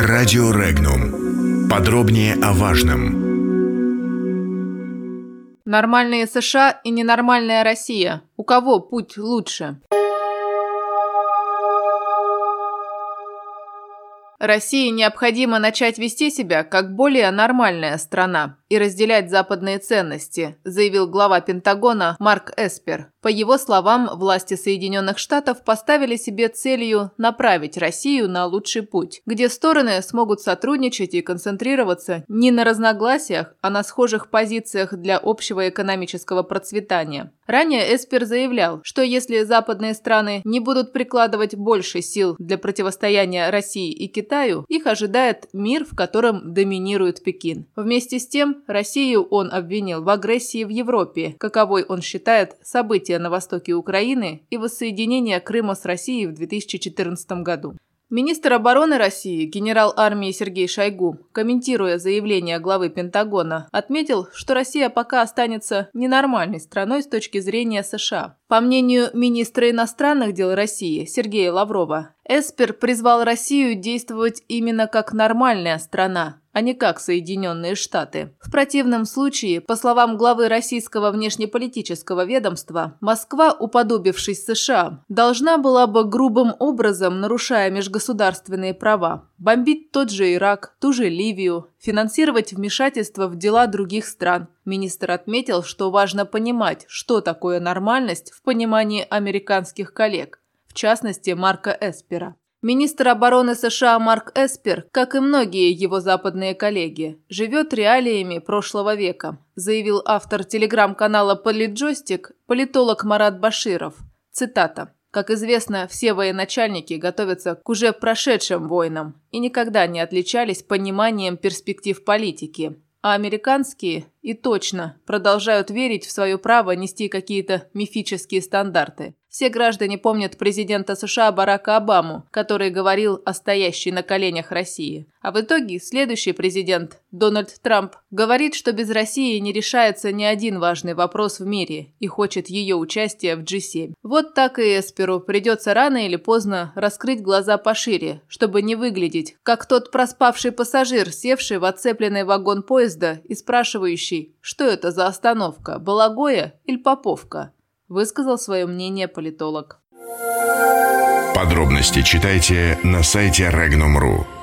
Радио Регнум. Подробнее о важном. Нормальные США и ненормальная Россия. У кого путь лучше? России необходимо начать вести себя как более нормальная страна и разделять западные ценности, заявил глава Пентагона Марк Эспер. По его словам, власти Соединенных Штатов поставили себе целью направить Россию на лучший путь, где стороны смогут сотрудничать и концентрироваться не на разногласиях, а на схожих позициях для общего экономического процветания. Ранее Эспер заявлял, что если западные страны не будут прикладывать больше сил для противостояния России и Китаю, их ожидает мир, в котором доминирует Пекин. Вместе с тем, Россию он обвинил в агрессии в Европе, каковой он считает событие на востоке Украины и воссоединение Крыма с Россией в 2014 году. Министр обороны России, генерал армии Сергей Шойгу, комментируя заявление главы Пентагона, отметил, что Россия пока останется ненормальной страной с точки зрения США. По мнению министра иностранных дел России Сергея Лаврова, Эспер призвал Россию действовать именно как нормальная страна, а не как Соединенные Штаты. В противном случае, по словам главы российского внешнеполитического ведомства, Москва, уподобившись США, должна была бы грубым образом, нарушая межгосударственные права, бомбить тот же Ирак, ту же Ливию, финансировать вмешательство в дела других стран. Министр отметил, что важно понимать, что такое нормальность в понимании американских коллег – в частности Марка Эспера. Министр обороны США Марк Эспер, как и многие его западные коллеги, живет реалиями прошлого века, заявил автор телеграм-канала «Политджойстик» политолог Марат Баширов. Цитата. Как известно, все военачальники готовятся к уже прошедшим войнам и никогда не отличались пониманием перспектив политики. А американские и точно продолжают верить в свое право нести какие-то мифические стандарты. Все граждане помнят президента США Барака Обаму, который говорил о стоящей на коленях России. А в итоге следующий президент, Дональд Трамп, говорит, что без России не решается ни один важный вопрос в мире и хочет ее участия в G7. Вот так и Эсперу придется рано или поздно раскрыть глаза пошире, чтобы не выглядеть, как тот проспавший пассажир, севший в оцепленный вагон поезда и спрашивающий, что это за остановка, Балагоя или Поповка высказал свое мнение политолог. Подробности читайте на сайте Regnum.ru.